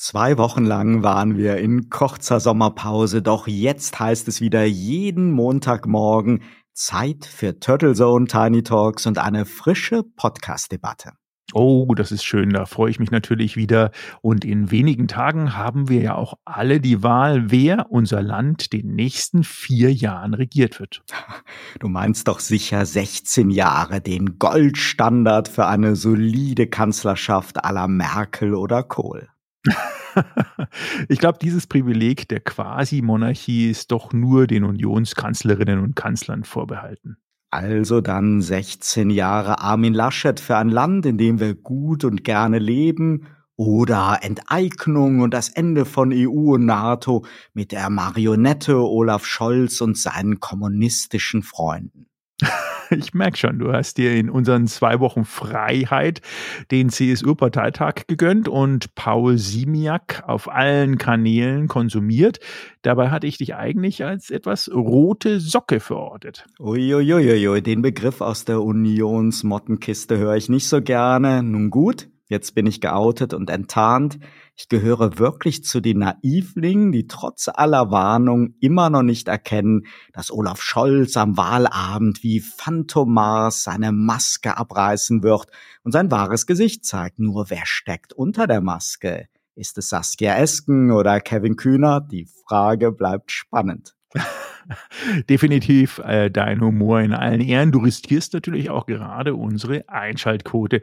Zwei Wochen lang waren wir in kurzer Sommerpause, doch jetzt heißt es wieder jeden Montagmorgen Zeit für Turtle Zone Tiny Talks und eine frische Podcast-Debatte. Oh, das ist schön, da freue ich mich natürlich wieder. Und in wenigen Tagen haben wir ja auch alle die Wahl, wer unser Land den nächsten vier Jahren regiert wird. Du meinst doch sicher 16 Jahre, den Goldstandard für eine solide Kanzlerschaft aller Merkel oder Kohl. ich glaube, dieses Privileg der Quasi-Monarchie ist doch nur den Unionskanzlerinnen und Kanzlern vorbehalten. Also dann 16 Jahre Armin Laschet für ein Land, in dem wir gut und gerne leben, oder Enteignung und das Ende von EU und NATO mit der Marionette Olaf Scholz und seinen kommunistischen Freunden. ich merke schon, du hast dir in unseren zwei Wochen Freiheit den CSU-Parteitag gegönnt und Paul Simiak auf allen Kanälen konsumiert. Dabei hatte ich dich eigentlich als etwas rote Socke verortet. Uiuiuiui, den Begriff aus der Unionsmottenkiste höre ich nicht so gerne. Nun gut, Jetzt bin ich geoutet und enttarnt. Ich gehöre wirklich zu den Naivlingen, die trotz aller Warnung immer noch nicht erkennen, dass Olaf Scholz am Wahlabend wie Phantomas seine Maske abreißen wird und sein wahres Gesicht zeigt. Nur wer steckt unter der Maske? Ist es Saskia Esken oder Kevin Kühner? Die Frage bleibt spannend. Definitiv äh, dein Humor in allen Ehren. Du riskierst natürlich auch gerade unsere Einschaltquote.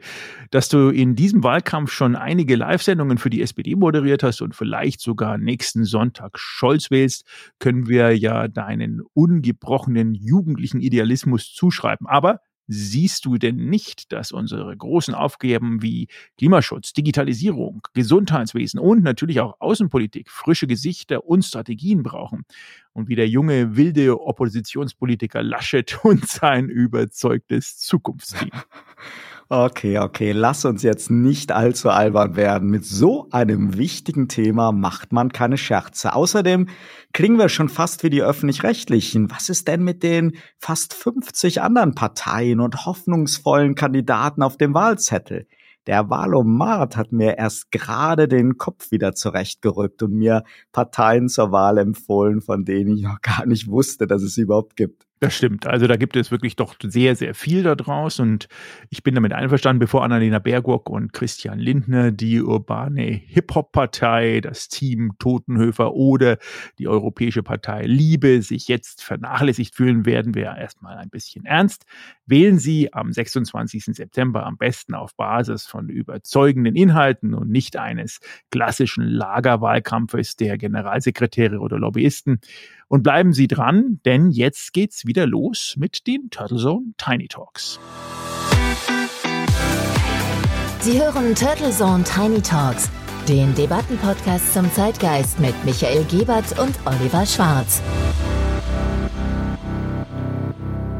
Dass du in diesem Wahlkampf schon einige Live-Sendungen für die SPD moderiert hast und vielleicht sogar nächsten Sonntag Scholz wählst, können wir ja deinen ungebrochenen jugendlichen Idealismus zuschreiben. Aber Siehst du denn nicht, dass unsere großen Aufgaben wie Klimaschutz, Digitalisierung, Gesundheitswesen und natürlich auch Außenpolitik frische Gesichter und Strategien brauchen? Und wie der junge, wilde Oppositionspolitiker Laschet und sein überzeugtes Zukunftsteam. Okay, okay, lass uns jetzt nicht allzu albern werden. Mit so einem wichtigen Thema macht man keine Scherze. Außerdem klingen wir schon fast wie die öffentlich-rechtlichen. Was ist denn mit den fast 50 anderen Parteien und hoffnungsvollen Kandidaten auf dem Wahlzettel? Der Wahlomat hat mir erst gerade den Kopf wieder zurechtgerückt und mir Parteien zur Wahl empfohlen, von denen ich noch gar nicht wusste, dass es sie überhaupt gibt. Das stimmt. Also da gibt es wirklich doch sehr, sehr viel da draus und ich bin damit einverstanden, bevor Annalena Baerbock und Christian Lindner die urbane Hip-Hop-Partei, das Team Totenhöfer oder die Europäische Partei Liebe sich jetzt vernachlässigt fühlen, werden wir erstmal ein bisschen ernst. Wählen Sie am 26. September am besten auf Basis von überzeugenden Inhalten und nicht eines klassischen Lagerwahlkampfes der Generalsekretäre oder Lobbyisten. Und bleiben Sie dran, denn jetzt geht's wieder los mit den Turtle Zone Tiny Talks. Sie hören Turtle Zone Tiny Talks, den Debattenpodcast zum Zeitgeist mit Michael Gebert und Oliver Schwarz.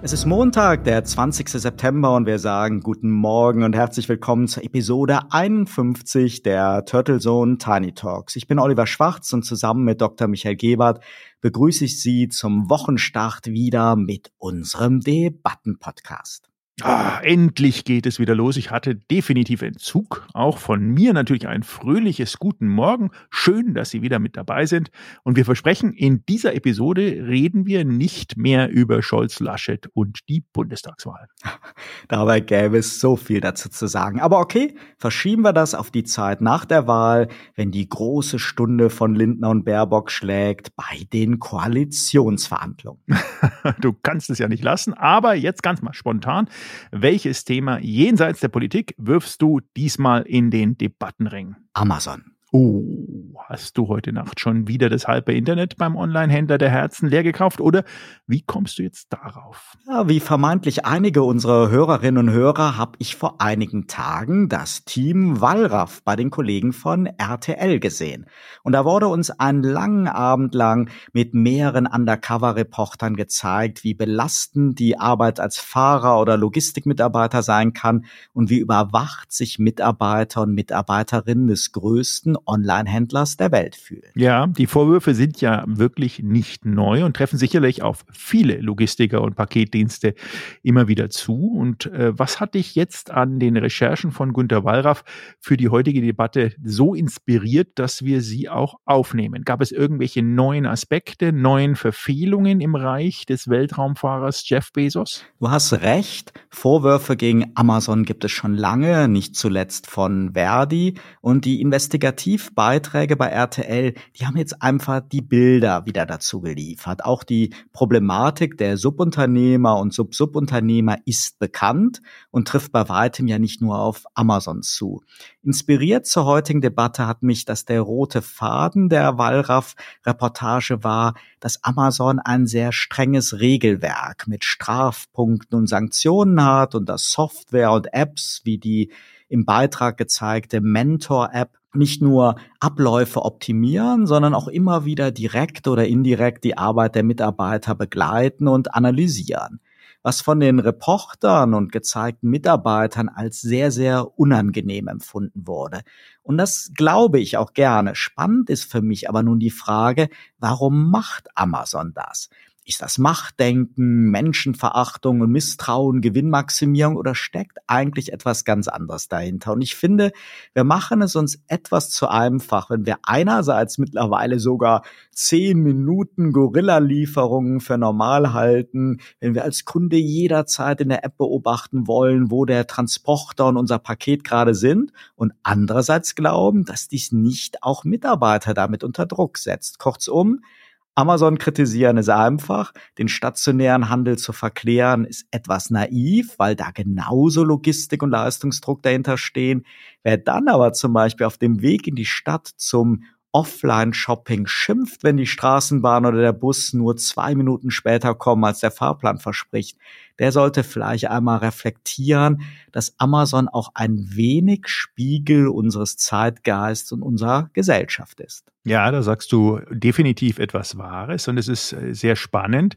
Es ist Montag, der 20. September und wir sagen guten Morgen und herzlich willkommen zur Episode 51 der Turtle Zone Tiny Talks. Ich bin Oliver Schwarz und zusammen mit Dr. Michael Gebert begrüße ich Sie zum Wochenstart wieder mit unserem Debattenpodcast. Ah, endlich geht es wieder los. Ich hatte definitiv Entzug. Auch von mir natürlich ein fröhliches Guten Morgen. Schön, dass Sie wieder mit dabei sind. Und wir versprechen, in dieser Episode reden wir nicht mehr über Scholz, Laschet und die Bundestagswahl. Dabei gäbe es so viel dazu zu sagen. Aber okay, verschieben wir das auf die Zeit nach der Wahl, wenn die große Stunde von Lindner und Baerbock schlägt bei den Koalitionsverhandlungen. du kannst es ja nicht lassen, aber jetzt ganz mal spontan. Welches Thema jenseits der Politik wirfst du diesmal in den Debattenring? Amazon. Oh, hast du heute Nacht schon wieder das halbe Internet beim Online-Händler der Herzen leer gekauft oder wie kommst du jetzt darauf? Ja, wie vermeintlich einige unserer Hörerinnen und Hörer habe ich vor einigen Tagen das Team Wallraff bei den Kollegen von RTL gesehen. Und da wurde uns einen langen Abend lang mit mehreren Undercover-Reportern gezeigt, wie belastend die Arbeit als Fahrer oder Logistikmitarbeiter sein kann und wie überwacht sich Mitarbeiter und Mitarbeiterinnen des größten Online-Händlers Händlers der Welt fühlen. Ja, die Vorwürfe sind ja wirklich nicht neu und treffen sicherlich auf viele Logistiker und Paketdienste immer wieder zu. Und äh, was hat dich jetzt an den Recherchen von Günter Wallraff für die heutige Debatte so inspiriert, dass wir sie auch aufnehmen? Gab es irgendwelche neuen Aspekte, neuen Verfehlungen im Reich des Weltraumfahrers Jeff Bezos? Du hast recht. Vorwürfe gegen Amazon gibt es schon lange, nicht zuletzt von Verdi. Und die Investigativbeiträge bei RTL, die haben jetzt einfach die Bilder wieder dazu geliefert. Auch die Problematik der Subunternehmer und Sub-Subunternehmer ist bekannt und trifft bei weitem ja nicht nur auf Amazon zu. Inspiriert zur heutigen Debatte hat mich, dass der rote Faden der Wallraff-Reportage war, dass Amazon ein sehr strenges Regelwerk mit Strafpunkten und Sanktionen hat und dass Software und Apps wie die im Beitrag gezeigte Mentor-App nicht nur Abläufe optimieren, sondern auch immer wieder direkt oder indirekt die Arbeit der Mitarbeiter begleiten und analysieren was von den Reportern und gezeigten Mitarbeitern als sehr, sehr unangenehm empfunden wurde. Und das glaube ich auch gerne. Spannend ist für mich aber nun die Frage, warum macht Amazon das? Ist das Machtdenken, Menschenverachtung und Misstrauen, Gewinnmaximierung oder steckt eigentlich etwas ganz anderes dahinter? Und ich finde, wir machen es uns etwas zu einfach, wenn wir einerseits mittlerweile sogar zehn Minuten Gorilla-Lieferungen für normal halten, wenn wir als Kunde jederzeit in der App beobachten wollen, wo der Transporter und unser Paket gerade sind und andererseits glauben, dass dies nicht auch Mitarbeiter damit unter Druck setzt. Kurzum, Amazon kritisieren ist einfach. Den stationären Handel zu verklären ist etwas naiv, weil da genauso Logistik und Leistungsdruck dahinter stehen. Wer dann aber zum Beispiel auf dem Weg in die Stadt zum Offline-Shopping schimpft, wenn die Straßenbahn oder der Bus nur zwei Minuten später kommen, als der Fahrplan verspricht, der sollte vielleicht einmal reflektieren, dass Amazon auch ein wenig Spiegel unseres Zeitgeists und unserer Gesellschaft ist. Ja, da sagst du definitiv etwas Wahres und es ist äh, sehr spannend.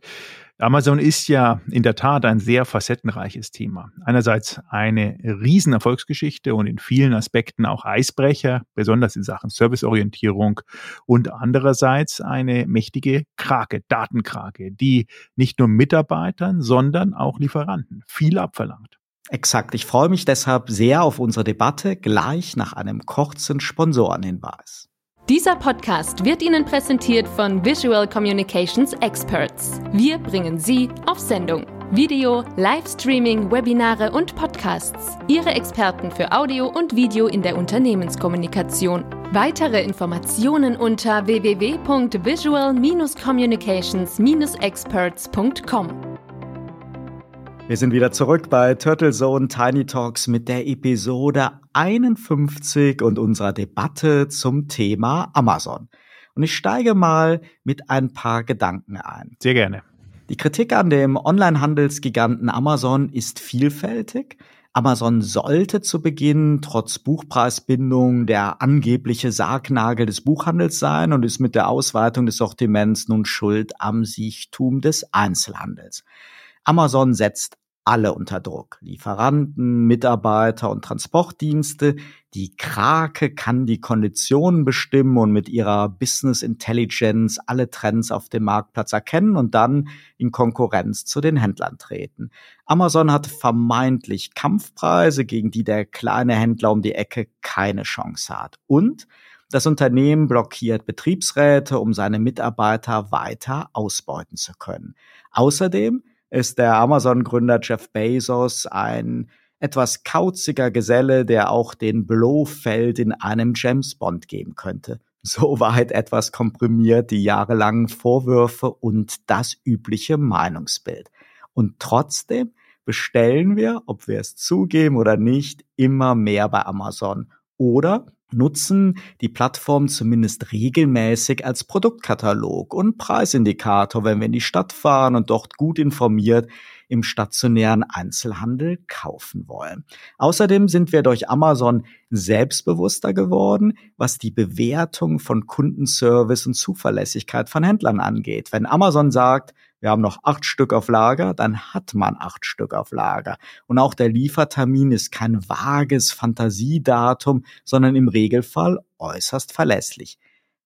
Amazon ist ja in der Tat ein sehr facettenreiches Thema. Einerseits eine Riesenerfolgsgeschichte und in vielen Aspekten auch Eisbrecher, besonders in Sachen Serviceorientierung und andererseits eine mächtige Krake, Datenkrake, die nicht nur Mitarbeitern, sondern auch Lieferanten viel abverlangt. Exakt. Ich freue mich deshalb sehr auf unsere Debatte gleich nach einem kurzen Sponsorenhinweis. Dieser Podcast wird Ihnen präsentiert von Visual Communications Experts. Wir bringen Sie auf Sendung. Video, Livestreaming, Webinare und Podcasts. Ihre Experten für Audio und Video in der Unternehmenskommunikation. Weitere Informationen unter www.visual-communications-experts.com. Wir sind wieder zurück bei Turtle Zone Tiny Talks mit der Episode 51 und unserer Debatte zum Thema Amazon. Und ich steige mal mit ein paar Gedanken ein. Sehr gerne. Die Kritik an dem Onlinehandelsgiganten Amazon ist vielfältig. Amazon sollte zu Beginn trotz Buchpreisbindung der angebliche Sargnagel des Buchhandels sein und ist mit der Ausweitung des Sortiments nun schuld am Siechtum des Einzelhandels. Amazon setzt alle unter Druck. Lieferanten, Mitarbeiter und Transportdienste. Die Krake kann die Konditionen bestimmen und mit ihrer Business Intelligence alle Trends auf dem Marktplatz erkennen und dann in Konkurrenz zu den Händlern treten. Amazon hat vermeintlich Kampfpreise, gegen die der kleine Händler um die Ecke keine Chance hat. Und das Unternehmen blockiert Betriebsräte, um seine Mitarbeiter weiter ausbeuten zu können. Außerdem ist der Amazon-Gründer Jeff Bezos ein etwas kauziger Geselle, der auch den Blofeld in einem James Bond geben könnte. Soweit etwas komprimiert die jahrelangen Vorwürfe und das übliche Meinungsbild. Und trotzdem bestellen wir, ob wir es zugeben oder nicht, immer mehr bei Amazon. Oder nutzen die Plattform zumindest regelmäßig als Produktkatalog und Preisindikator, wenn wir in die Stadt fahren und dort gut informiert im stationären Einzelhandel kaufen wollen. Außerdem sind wir durch Amazon selbstbewusster geworden, was die Bewertung von Kundenservice und Zuverlässigkeit von Händlern angeht. Wenn Amazon sagt, wir haben noch acht Stück auf Lager, dann hat man acht Stück auf Lager. Und auch der Liefertermin ist kein vages Fantasiedatum, sondern im Regelfall äußerst verlässlich.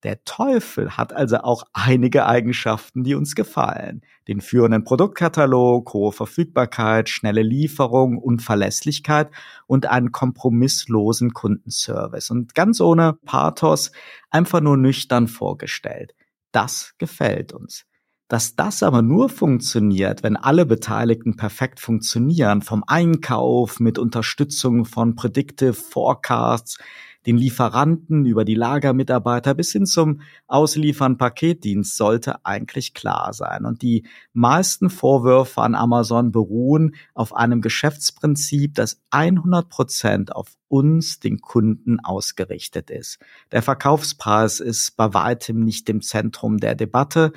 Der Teufel hat also auch einige Eigenschaften, die uns gefallen. Den führenden Produktkatalog, hohe Verfügbarkeit, schnelle Lieferung, Unverlässlichkeit und einen kompromisslosen Kundenservice. Und ganz ohne Pathos, einfach nur nüchtern vorgestellt. Das gefällt uns. Dass das aber nur funktioniert, wenn alle Beteiligten perfekt funktionieren, vom Einkauf mit Unterstützung von Predictive Forecasts, den Lieferanten über die Lagermitarbeiter bis hin zum Ausliefern Paketdienst sollte eigentlich klar sein. Und die meisten Vorwürfe an Amazon beruhen auf einem Geschäftsprinzip, das 100 Prozent auf uns, den Kunden, ausgerichtet ist. Der Verkaufspreis ist bei weitem nicht im Zentrum der Debatte.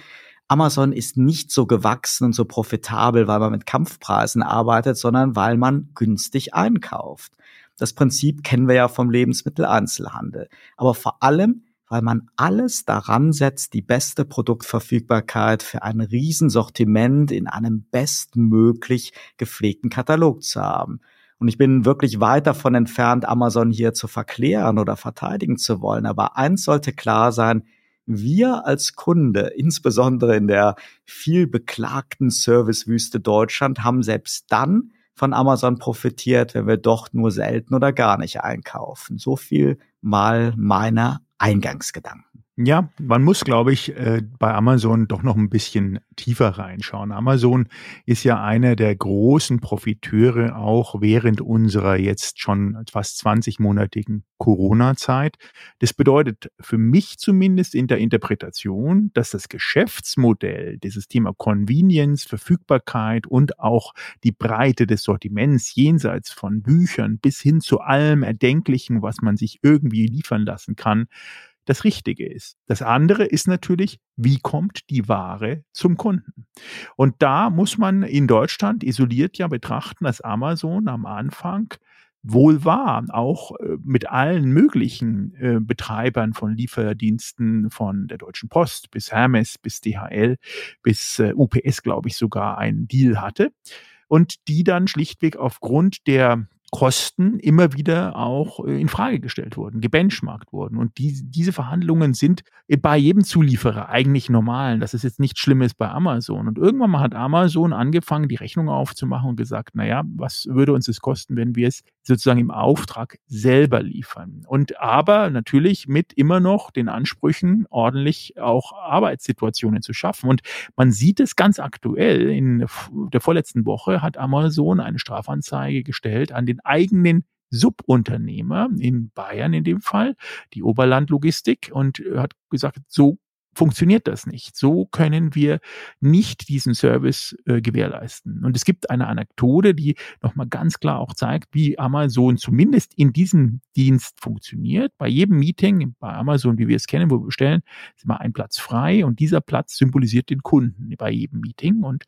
Amazon ist nicht so gewachsen und so profitabel, weil man mit Kampfpreisen arbeitet, sondern weil man günstig einkauft. Das Prinzip kennen wir ja vom Lebensmitteleinzelhandel. Aber vor allem, weil man alles daran setzt, die beste Produktverfügbarkeit für ein Riesensortiment in einem bestmöglich gepflegten Katalog zu haben. Und ich bin wirklich weit davon entfernt, Amazon hier zu verklären oder verteidigen zu wollen. Aber eins sollte klar sein, wir als Kunde, insbesondere in der viel beklagten Servicewüste Deutschland, haben selbst dann von Amazon profitiert, wenn wir doch nur selten oder gar nicht einkaufen. So viel mal meiner Eingangsgedanken. Ja, man muss, glaube ich, äh, bei Amazon doch noch ein bisschen tiefer reinschauen. Amazon ist ja einer der großen Profiteure auch während unserer jetzt schon fast 20-monatigen Corona-Zeit. Das bedeutet für mich zumindest in der Interpretation, dass das Geschäftsmodell, dieses Thema Convenience, Verfügbarkeit und auch die Breite des Sortiments jenseits von Büchern bis hin zu allem Erdenklichen, was man sich irgendwie liefern lassen kann, das Richtige ist. Das andere ist natürlich, wie kommt die Ware zum Kunden? Und da muss man in Deutschland isoliert ja betrachten, dass Amazon am Anfang wohl war, auch äh, mit allen möglichen äh, Betreibern von Lieferdiensten von der Deutschen Post bis Hermes, bis DHL, bis äh, UPS, glaube ich, sogar einen Deal hatte und die dann schlichtweg aufgrund der Kosten immer wieder auch äh, in Frage gestellt wurden, gebenchmarkt wurden. Und die, diese Verhandlungen sind bei jedem Zulieferer eigentlich normal. Das ist jetzt nichts Schlimmes bei Amazon. Und irgendwann mal hat Amazon angefangen, die Rechnung aufzumachen und gesagt, naja, was würde uns das kosten, wenn wir es sozusagen im Auftrag selber liefern? Und aber natürlich mit immer noch den Ansprüchen, ordentlich auch Arbeitssituationen zu schaffen. Und man sieht es ganz aktuell. In der vorletzten Woche hat Amazon eine Strafanzeige gestellt an den eigenen Subunternehmer in Bayern in dem Fall, die Oberlandlogistik, und hat gesagt, so funktioniert das nicht. So können wir nicht diesen Service äh, gewährleisten. Und es gibt eine Anekdote, die nochmal ganz klar auch zeigt, wie Amazon zumindest in diesem Dienst funktioniert. Bei jedem Meeting bei Amazon, wie wir es kennen, wo wir bestellen, ist immer ein Platz frei und dieser Platz symbolisiert den Kunden bei jedem Meeting. Und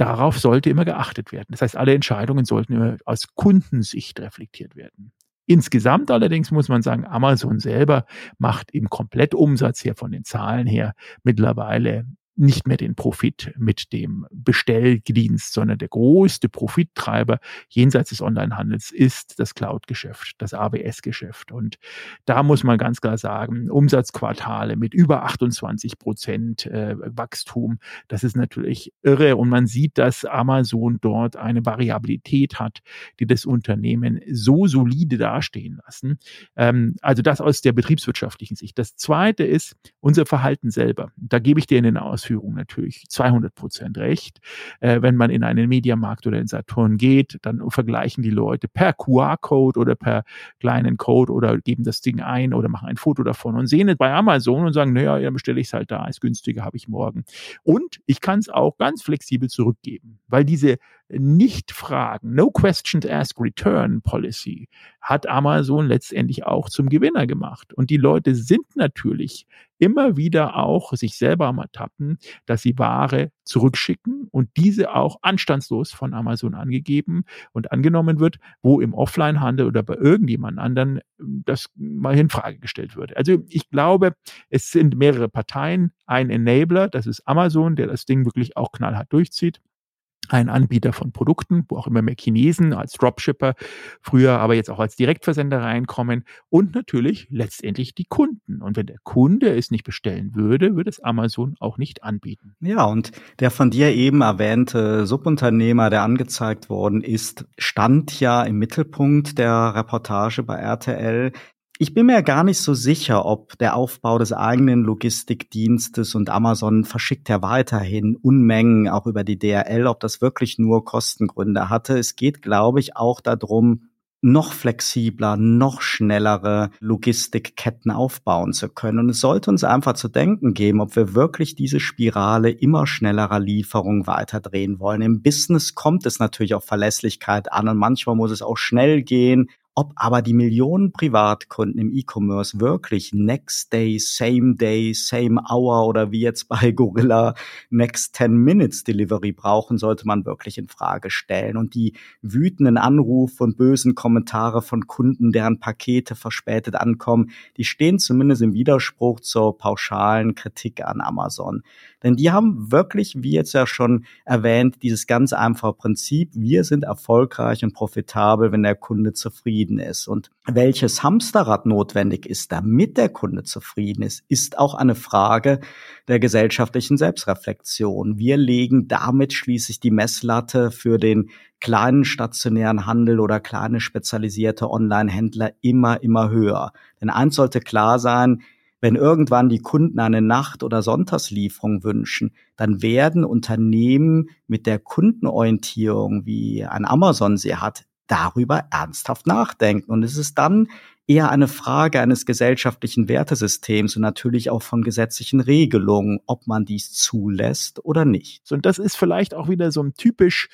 Darauf sollte immer geachtet werden. Das heißt, alle Entscheidungen sollten immer aus Kundensicht reflektiert werden. Insgesamt allerdings muss man sagen, Amazon selber macht im Komplettumsatz her von den Zahlen her mittlerweile nicht mehr den Profit mit dem Bestelldienst, sondern der größte Profittreiber jenseits des Onlinehandels ist das Cloud-Geschäft, das AWS-Geschäft. Und da muss man ganz klar sagen, Umsatzquartale mit über 28 Prozent äh, Wachstum, das ist natürlich irre. Und man sieht, dass Amazon dort eine Variabilität hat, die das Unternehmen so solide dastehen lassen. Ähm, also das aus der betriebswirtschaftlichen Sicht. Das zweite ist unser Verhalten selber. Da gebe ich dir in den Ausführungen Ausführung natürlich 200 Prozent recht. Äh, wenn man in einen Mediamarkt oder in Saturn geht, dann vergleichen die Leute per QR-Code oder per kleinen Code oder geben das Ding ein oder machen ein Foto davon und sehen es bei Amazon und sagen, naja, dann bestelle ich es halt da, ist günstiger, habe ich morgen. Und ich kann es auch ganz flexibel zurückgeben, weil diese nicht-Fragen, No Questions Asked Return Policy hat Amazon letztendlich auch zum Gewinner gemacht. Und die Leute sind natürlich immer wieder auch sich selber am Ertappen, dass sie Ware zurückschicken und diese auch anstandslos von Amazon angegeben und angenommen wird, wo im Offline-Handel oder bei irgendjemand anderen ähm, das mal in Frage gestellt wird. Also ich glaube, es sind mehrere Parteien. Ein Enabler, das ist Amazon, der das Ding wirklich auch knallhart durchzieht. Ein Anbieter von Produkten, wo auch immer mehr Chinesen als Dropshipper, früher aber jetzt auch als Direktversender reinkommen und natürlich letztendlich die Kunden. Und wenn der Kunde es nicht bestellen würde, würde es Amazon auch nicht anbieten. Ja, und der von dir eben erwähnte Subunternehmer, der angezeigt worden ist, stand ja im Mittelpunkt der Reportage bei RTL. Ich bin mir gar nicht so sicher, ob der Aufbau des eigenen Logistikdienstes und Amazon verschickt ja weiterhin Unmengen auch über die DRL, ob das wirklich nur Kostengründe hatte. Es geht, glaube ich, auch darum, noch flexibler, noch schnellere Logistikketten aufbauen zu können. Und es sollte uns einfach zu denken geben, ob wir wirklich diese Spirale immer schnellerer Lieferung weiterdrehen wollen. Im Business kommt es natürlich auf Verlässlichkeit an und manchmal muss es auch schnell gehen. Ob aber die Millionen Privatkunden im E-Commerce wirklich Next Day, Same Day, Same Hour oder wie jetzt bei Gorilla Next 10 Minutes Delivery brauchen, sollte man wirklich in Frage stellen. Und die wütenden Anrufe und bösen Kommentare von Kunden, deren Pakete verspätet ankommen, die stehen zumindest im Widerspruch zur pauschalen Kritik an Amazon. Denn die haben wirklich, wie jetzt ja schon erwähnt, dieses ganz einfache Prinzip, wir sind erfolgreich und profitabel, wenn der Kunde zufrieden ist. Und welches Hamsterrad notwendig ist, damit der Kunde zufrieden ist, ist auch eine Frage der gesellschaftlichen Selbstreflexion. Wir legen damit schließlich die Messlatte für den kleinen stationären Handel oder kleine spezialisierte Online-Händler immer, immer höher. Denn eins sollte klar sein, wenn irgendwann die Kunden eine Nacht- oder Sonntagslieferung wünschen, dann werden Unternehmen mit der Kundenorientierung, wie ein Amazon sie hat, darüber ernsthaft nachdenken. Und es ist dann eher eine Frage eines gesellschaftlichen Wertesystems und natürlich auch von gesetzlichen Regelungen, ob man dies zulässt oder nicht. Und das ist vielleicht auch wieder so ein typisch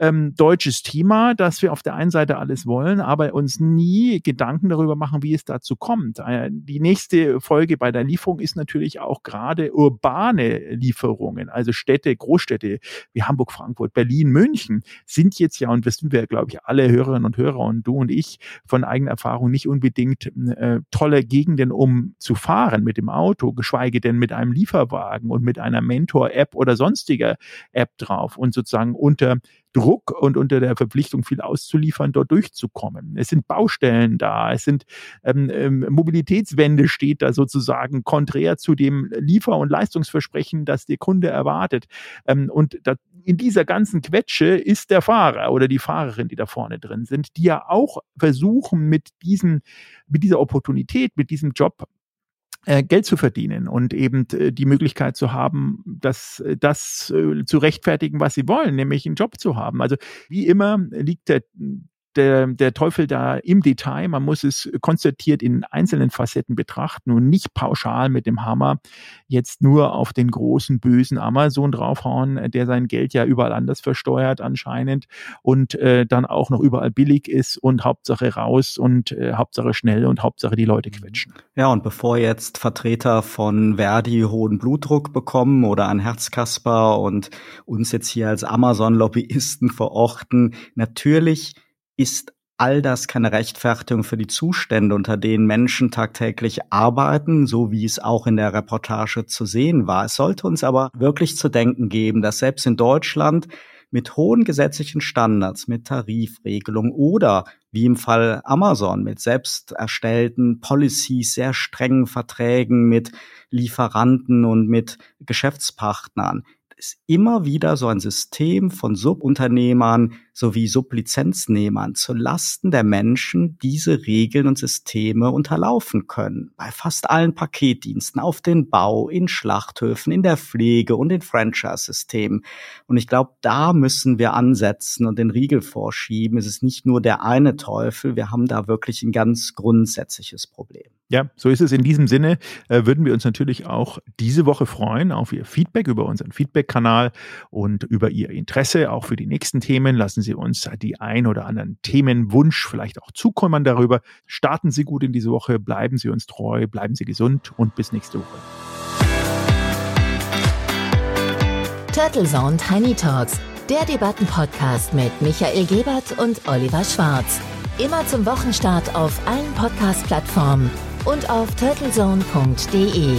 ähm, deutsches Thema, dass wir auf der einen Seite alles wollen, aber uns nie Gedanken darüber machen, wie es dazu kommt. Äh, die nächste Folge bei der Lieferung ist natürlich auch gerade urbane Lieferungen, also Städte, Großstädte wie Hamburg, Frankfurt, Berlin, München sind jetzt ja, und wissen wir, glaube ich, alle Hörerinnen und Hörer und du und ich von eigener Erfahrung nicht unbedingt äh, tolle Gegenden, um zu fahren mit dem Auto, geschweige denn mit einem Lieferwagen und mit einer Mentor-App oder sonstiger App drauf und sozusagen unter Druck und unter der Verpflichtung, viel auszuliefern, dort durchzukommen. Es sind Baustellen da, es sind ähm, ähm, Mobilitätswende steht da sozusagen konträr zu dem Liefer- und Leistungsversprechen, das der Kunde erwartet. Ähm, und da, in dieser ganzen Quetsche ist der Fahrer oder die Fahrerin, die da vorne drin sind, die ja auch versuchen, mit diesen, mit dieser Opportunität, mit diesem Job Geld zu verdienen und eben äh, die Möglichkeit zu haben, das, äh, das zu rechtfertigen, was sie wollen, nämlich einen Job zu haben. Also wie immer liegt der der, der Teufel da im Detail. Man muss es konzertiert in einzelnen Facetten betrachten und nicht pauschal mit dem Hammer jetzt nur auf den großen bösen Amazon draufhauen, der sein Geld ja überall anders versteuert anscheinend und äh, dann auch noch überall billig ist und Hauptsache raus und äh, Hauptsache schnell und Hauptsache die Leute quetschen. Ja, und bevor jetzt Vertreter von Verdi hohen Blutdruck bekommen oder ein Herzkasper und uns jetzt hier als Amazon-Lobbyisten verorten, natürlich ist all das keine Rechtfertigung für die Zustände, unter denen Menschen tagtäglich arbeiten, so wie es auch in der Reportage zu sehen war. Es sollte uns aber wirklich zu denken geben, dass selbst in Deutschland mit hohen gesetzlichen Standards, mit Tarifregelungen oder wie im Fall Amazon mit selbst erstellten Policies, sehr strengen Verträgen mit Lieferanten und mit Geschäftspartnern, ist immer wieder so ein System von Subunternehmern sowie Sublizenznehmern zu Lasten der Menschen diese Regeln und Systeme unterlaufen können. Bei fast allen Paketdiensten, auf den Bau, in Schlachthöfen, in der Pflege und in Franchise-Systemen. Und ich glaube, da müssen wir ansetzen und den Riegel vorschieben. Es ist nicht nur der eine Teufel, wir haben da wirklich ein ganz grundsätzliches Problem. Ja, so ist es. In diesem Sinne äh, würden wir uns natürlich auch diese Woche freuen auf Ihr Feedback über unseren Feedback-Kanal und über Ihr Interesse auch für die nächsten Themen. Lassen Sie uns die ein oder anderen Themenwunsch vielleicht auch zukommen darüber. Starten Sie gut in diese Woche, bleiben Sie uns treu, bleiben Sie gesund und bis nächste Woche. Turtle Zone Tiny Talks, der Debattenpodcast mit Michael Gebert und Oliver Schwarz. Immer zum Wochenstart auf allen Podcast-Plattformen und auf turtlezone.de.